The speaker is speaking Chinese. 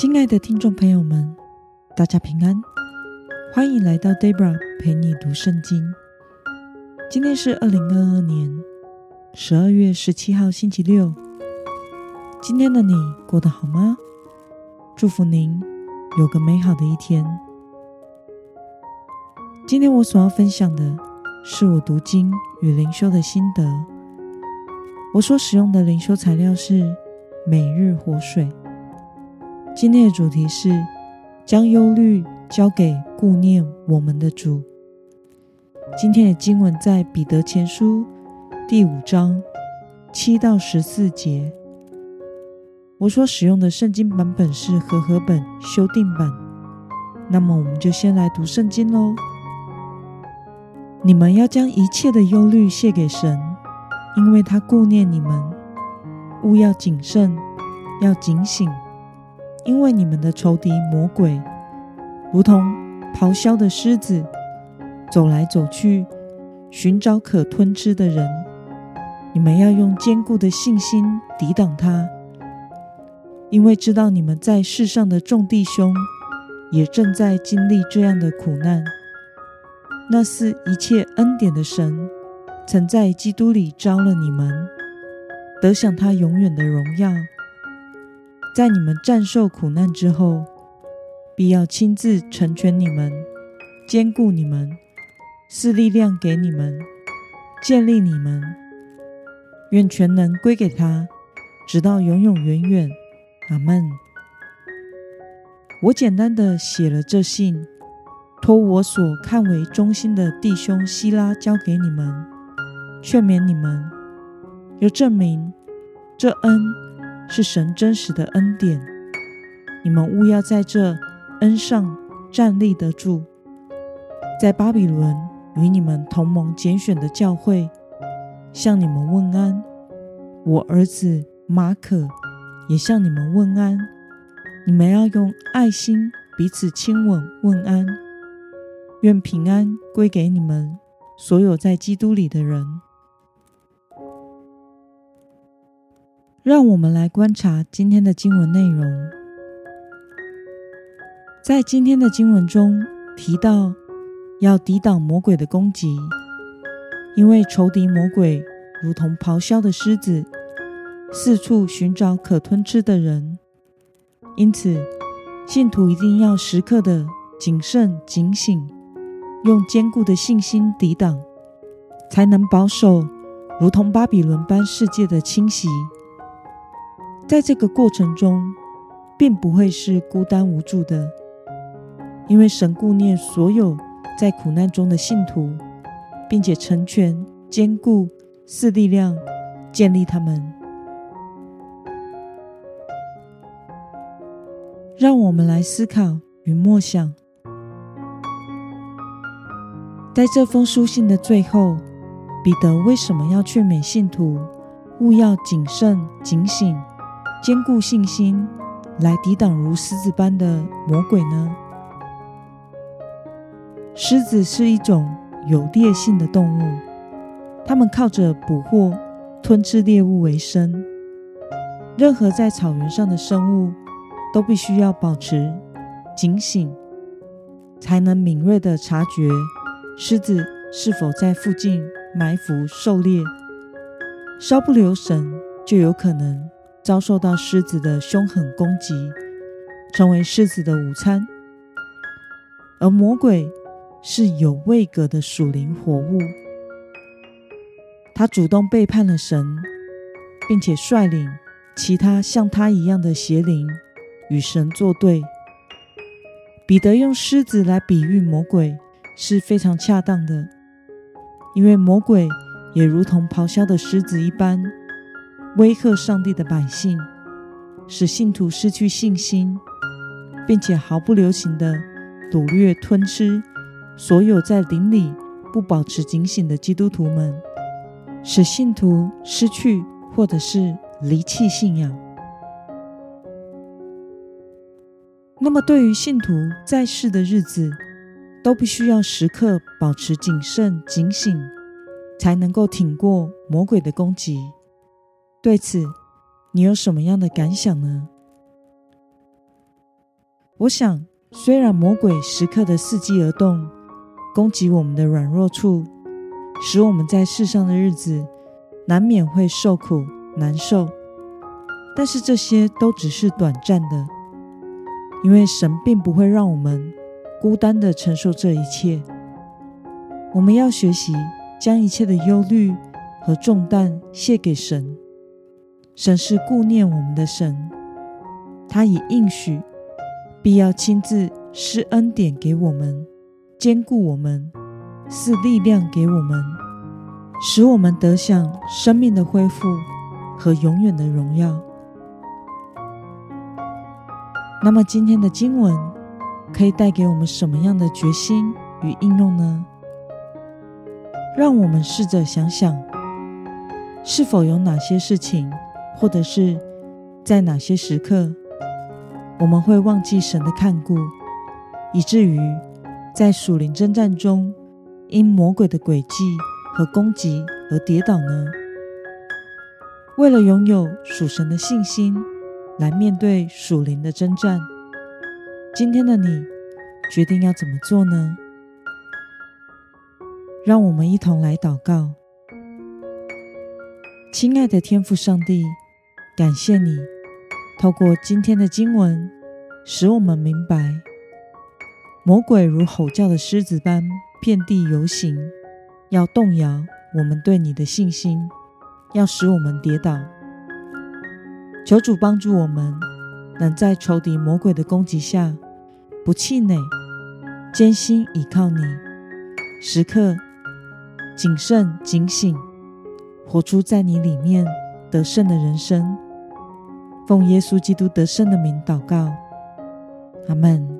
亲爱的听众朋友们，大家平安，欢迎来到 Debra 陪你读圣经。今天是二零二二年十二月十七号，星期六。今天的你过得好吗？祝福您有个美好的一天。今天我所要分享的是我读经与灵修的心得。我所使用的灵修材料是每日活水。今天的主题是将忧虑交给顾念我们的主。今天的经文在彼得前书第五章七到十四节。我所使用的圣经版本是和合本修订版。那么，我们就先来读圣经喽。你们要将一切的忧虑卸给神，因为他顾念你们。勿要谨慎，要警醒。因为你们的仇敌魔鬼，如同咆哮的狮子，走来走去，寻找可吞吃的人。你们要用坚固的信心抵挡他，因为知道你们在世上的众弟兄，也正在经历这样的苦难。那是一切恩典的神，曾在基督里招了你们，得享他永远的荣耀。在你们战胜苦难之后，必要亲自成全你们，兼顾你们，赐力量给你们，建立你们。愿全能归给他，直到永永远远。阿门。我简单的写了这信，托我所看为忠心的弟兄希拉交给你们，劝勉你们，又证明这恩。是神真实的恩典，你们务要在这恩上站立得住。在巴比伦与你们同盟拣选的教会，向你们问安。我儿子马可也向你们问安。你们要用爱心彼此亲吻问安。愿平安归给你们所有在基督里的人。让我们来观察今天的经文内容。在今天的经文中提到，要抵挡魔鬼的攻击，因为仇敌魔鬼如同咆哮的狮子，四处寻找可吞吃的人。因此，信徒一定要时刻的谨慎警醒，用坚固的信心抵挡，才能保守如同巴比伦般世界的侵袭。在这个过程中，并不会是孤单无助的，因为神顾念所有在苦难中的信徒，并且成全、坚固、赐力量、建立他们。让我们来思考与默想，在这封书信的最后，彼得为什么要劝勉信徒，勿要谨慎、警醒？坚固信心，来抵挡如狮子般的魔鬼呢？狮子是一种有猎性的动物，它们靠着捕获、吞吃猎物为生。任何在草原上的生物都必须要保持警醒，才能敏锐地察觉狮子是否在附近埋伏狩猎。稍不留神，就有可能。遭受到狮子的凶狠攻击，成为狮子的午餐。而魔鬼是有位格的属灵活物，他主动背叛了神，并且率领其他像他一样的邪灵与神作对。彼得用狮子来比喻魔鬼是非常恰当的，因为魔鬼也如同咆哮的狮子一般。威吓上帝的百姓，使信徒失去信心，并且毫不留情的掳掠吞吃所有在灵里不保持警醒的基督徒们，使信徒失去或者是离弃信仰。那么，对于信徒在世的日子，都必须要时刻保持谨慎警醒，才能够挺过魔鬼的攻击。对此，你有什么样的感想呢？我想，虽然魔鬼时刻的伺机而动，攻击我们的软弱处，使我们在世上的日子难免会受苦难受，但是这些都只是短暂的，因为神并不会让我们孤单的承受这一切。我们要学习将一切的忧虑和重担卸给神。神是顾念我们的神，他已应许必要亲自施恩典给我们，兼顾我们，赐力量给我们，使我们得享生命的恢复和永远的荣耀。那么，今天的经文可以带给我们什么样的决心与应用呢？让我们试着想想，是否有哪些事情，或者是在哪些时刻，我们会忘记神的看顾，以至于在属灵征战中，因魔鬼的诡计和攻击而跌倒呢？为了拥有属神的信心，来面对属灵的征战，今天的你决定要怎么做呢？让我们一同来祷告，亲爱的天父上帝，感谢你透过今天的经文，使我们明白，魔鬼如吼叫的狮子般遍地游行，要动摇我们对你的信心，要使我们跌倒。求主帮助我们，能在仇敌魔鬼的攻击下不气馁，艰辛倚靠你，时刻。谨慎警醒，活出在你里面得胜的人生。奉耶稣基督得胜的名祷告，阿门。